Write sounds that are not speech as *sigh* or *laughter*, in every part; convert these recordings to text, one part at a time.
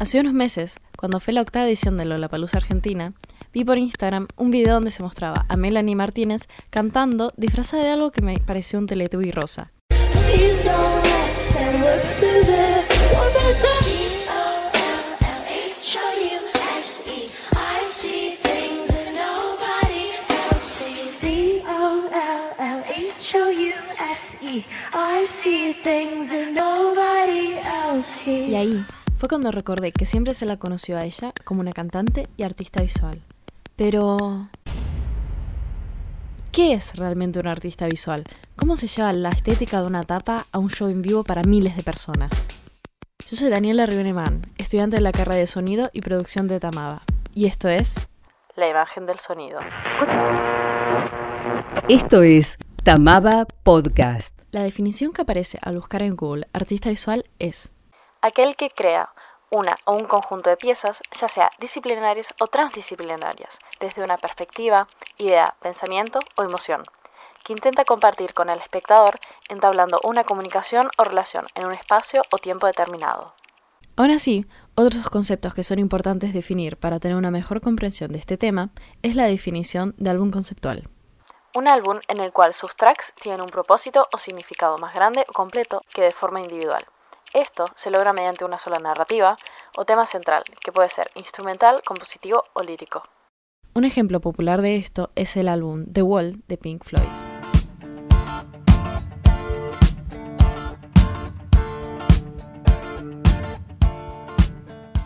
Hace unos meses, cuando fue la octava edición de Lollapalooza Argentina, vi por Instagram un video donde se mostraba a Melanie Martínez cantando disfrazada de algo que me pareció un Teletubby rosa. Y ahí fue cuando recordé que siempre se la conoció a ella como una cantante y artista visual. Pero... ¿Qué es realmente un artista visual? ¿Cómo se lleva la estética de una tapa a un show en vivo para miles de personas? Yo soy Daniela Riveneman, estudiante de la carrera de sonido y producción de Tamaba. Y esto es... La imagen del sonido. Esto es Tamaba Podcast. La definición que aparece al buscar en Google artista visual es aquel que crea una o un conjunto de piezas, ya sea disciplinarias o transdisciplinarias, desde una perspectiva, idea, pensamiento o emoción, que intenta compartir con el espectador entablando una comunicación o relación en un espacio o tiempo determinado. Aún así, otros conceptos que son importantes definir para tener una mejor comprensión de este tema es la definición de álbum conceptual. Un álbum en el cual sus tracks tienen un propósito o significado más grande o completo que de forma individual. Esto se logra mediante una sola narrativa o tema central, que puede ser instrumental, compositivo o lírico. Un ejemplo popular de esto es el álbum The Wall de Pink Floyd.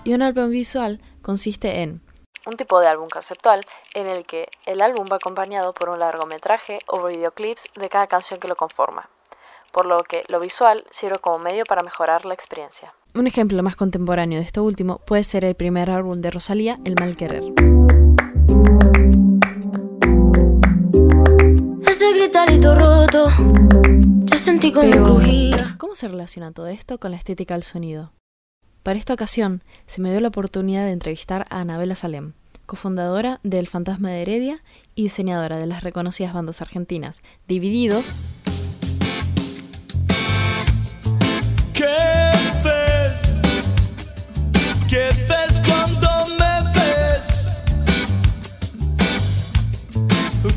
Y un álbum visual consiste en un tipo de álbum conceptual en el que el álbum va acompañado por un largometraje o videoclips de cada canción que lo conforma por lo que lo visual sirve como medio para mejorar la experiencia. Un ejemplo más contemporáneo de esto último puede ser el primer álbum de Rosalía, El Mal Querer. Ese gritarito roto, yo sentí como ¿Cómo se relaciona todo esto con la estética del sonido? Para esta ocasión, se me dio la oportunidad de entrevistar a Anabela Salem, cofundadora del Fantasma de Heredia y diseñadora de las reconocidas bandas argentinas Divididos,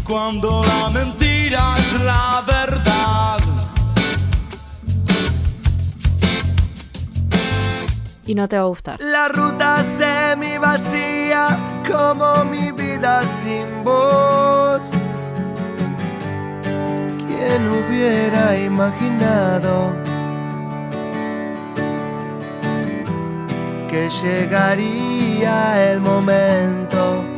cuando la mentira es la verdad. Y no te va a gustar. La ruta semi vacía como mi vida sin voz. ¿Quién hubiera imaginado que llegaría el momento?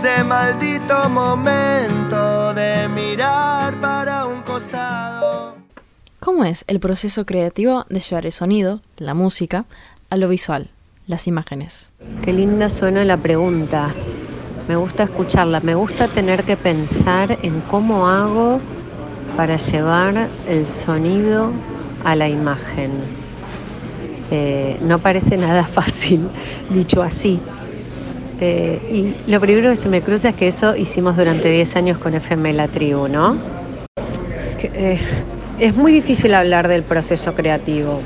Ese maldito momento de mirar para un costado. ¿Cómo es el proceso creativo de llevar el sonido, la música, a lo visual, las imágenes? Qué linda suena la pregunta. Me gusta escucharla, me gusta tener que pensar en cómo hago para llevar el sonido a la imagen. Eh, no parece nada *laughs* fácil, dicho así, este, y lo primero que se me cruza es que eso hicimos durante 10 años con FM La Tribu, ¿no? Eh, es muy difícil hablar del proceso creativo.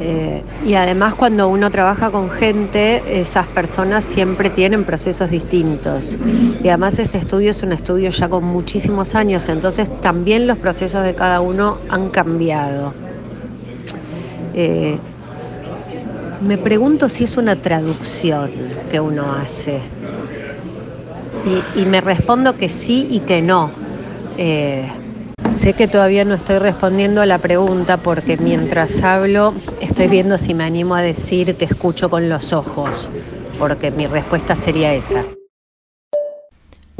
Eh, y además cuando uno trabaja con gente, esas personas siempre tienen procesos distintos. Y además este estudio es un estudio ya con muchísimos años, entonces también los procesos de cada uno han cambiado. Eh, me pregunto si es una traducción que uno hace. Y, me respondo que sí y que no. Eh, sé que todavía no estoy respondiendo a la pregunta porque mientras hablo estoy viendo si me animo a decir que escucho con los ojos, porque mi respuesta sería esa.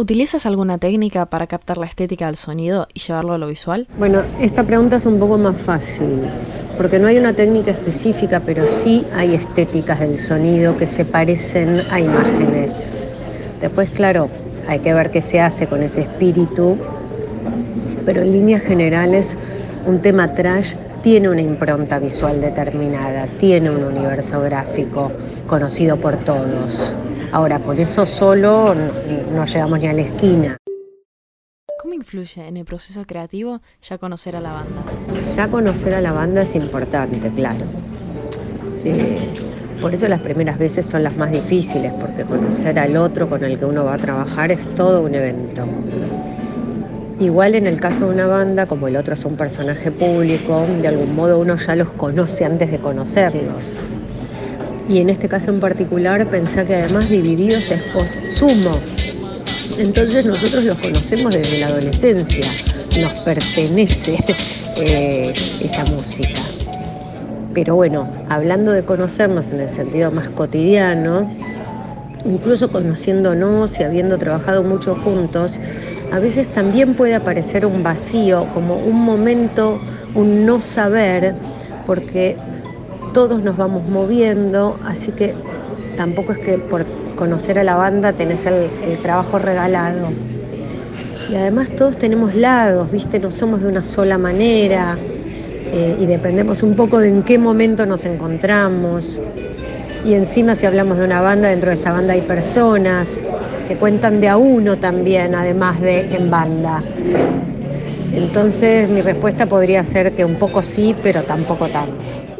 ¿Utilizas alguna técnica para captar la estética del sonido y llevarlo a lo visual? Bueno, esta pregunta es un poco más fácil, porque no hay una técnica específica, pero sí hay estéticas del sonido que se parecen a imágenes. Después, claro, hay que ver qué se hace con ese espíritu, pero en líneas generales, un tema trash tiene una impronta visual determinada, tiene un universo gráfico conocido por todos. Ahora, por eso solo no, llegamos ni a la esquina. ¿Cómo influye en el proceso creativo ya conocer a la banda? Ya conocer a la banda es importante, claro. Eh, por eso las primeras veces son las más difíciles, porque conocer al otro con el que uno va a trabajar es todo un evento. Igual en el caso de una banda, como el otro es un personaje público, de algún modo uno ya los conoce antes de conocerlos. Y en este caso en particular pensé que además Divididos es post-sumo. Entonces nosotros los conocemos desde la adolescencia, nos pertenece *laughs* eh, esa música. Pero bueno, hablando de conocernos en el sentido más cotidiano, incluso conociéndonos y habiendo trabajado mucho juntos, a veces también puede aparecer un vacío, como un momento, un no saber, porque todos nos vamos moviendo, así que tampoco es que por conocer a la banda tenés el, trabajo regalado. Y además todos tenemos lados, ¿viste? No somos de una sola manera eh, y dependemos un poco de en qué momento nos encontramos. Y encima si hablamos de una banda, dentro de esa banda hay personas que cuentan de a uno también, además de en banda. Entonces mi respuesta podría ser que un poco sí, pero tampoco tanto.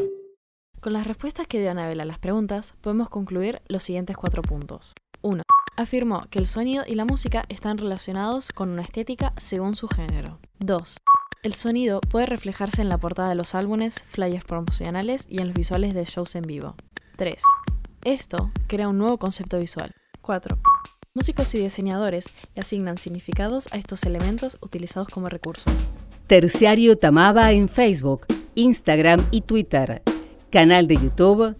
Con las respuestas que dio Anabel a las preguntas, podemos concluir los siguientes cuatro puntos. 1. Afirmó que el sonido y la música están relacionados con una estética según su género. 2. El sonido puede reflejarse en la portada de los álbumes, flyers promocionales y en los visuales de shows en vivo. 3. Esto crea un nuevo concepto visual. 4. Músicos y diseñadores le asignan significados a estos elementos utilizados como recursos. Terciario Tamaba en Facebook, Instagram y Twitter. Canal de YouTube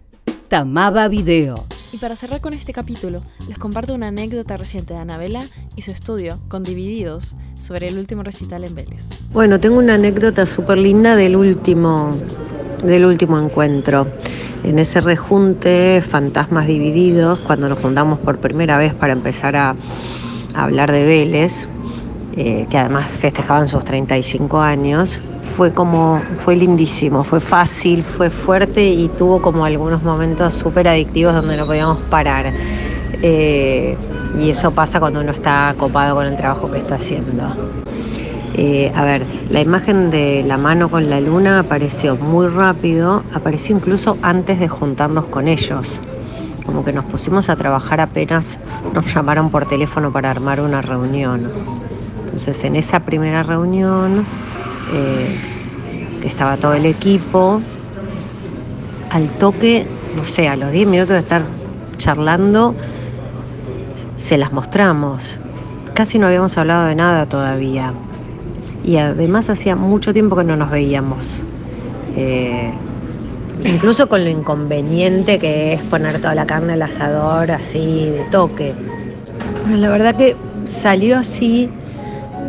Tamaba Video. Y para cerrar con este capítulo, les comparto una anécdota reciente de Anabela y su estudio con Divididos sobre el último recital en Vélez. Bueno, tengo una anécdota súper linda del último, del último encuentro en ese rejunte Fantasmas Divididos, cuando nos juntamos por primera vez para empezar a, hablar de Vélez, eh, que además festejaban sus 35 años, fue como, fue lindísimo, fue fácil, fue fuerte y tuvo como algunos momentos súper adictivos donde no podíamos parar. Eh, y eso pasa cuando uno está copado con el trabajo que está haciendo. Eh, a ver, la imagen de la mano con la luna apareció muy rápido, apareció incluso antes de juntarnos con ellos. Como que nos pusimos a trabajar apenas nos llamaron por teléfono para armar una reunión. Entonces en esa primera reunión eh, estaba todo el equipo, al toque, no sé, a los 10 minutos de estar charlando, se las mostramos. Casi no habíamos hablado de nada todavía y además hacía mucho tiempo que no nos veíamos. Eh, incluso con lo inconveniente que es poner toda la carne al asador así de toque. Bueno, la verdad que salió así,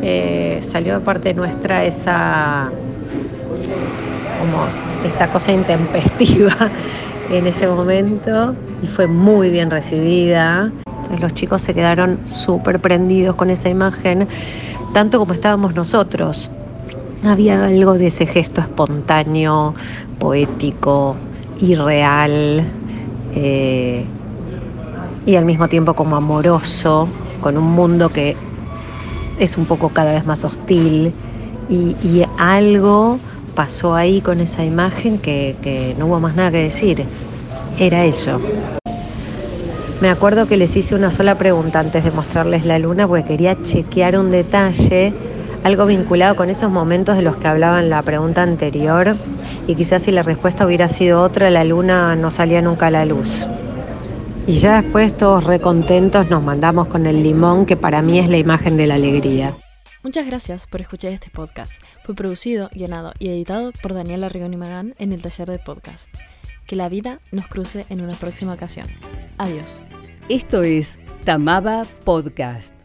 eh, salió de parte nuestra esa como esa cosa intempestiva *laughs* en ese momento y fue muy bien recibida. los chicos se quedaron súper prendidos con esa imagen tanto como estábamos nosotros. Había algo de ese gesto espontáneo, poético, irreal eh, y al mismo tiempo como amoroso, con un mundo que es un poco cada vez más hostil y, algo pasó ahí con esa imagen que, que no hubo más nada que decir. Era eso. Me acuerdo que les hice una sola pregunta antes de mostrarles la luna porque quería chequear un detalle, algo vinculado con esos momentos de los que hablaba en la pregunta anterior y quizás si la respuesta hubiera sido otra, la luna no salía nunca a la luz. Y ya después todos recontentos nos mandamos con el limón que para mí es la imagen de la alegría. Muchas gracias por escuchar este podcast. Fue producido, guionado y editado por Daniela Rigoni Magán en el taller de podcast. Que la vida nos cruce en una próxima ocasión. Adiós. Esto es Tamaba Podcast.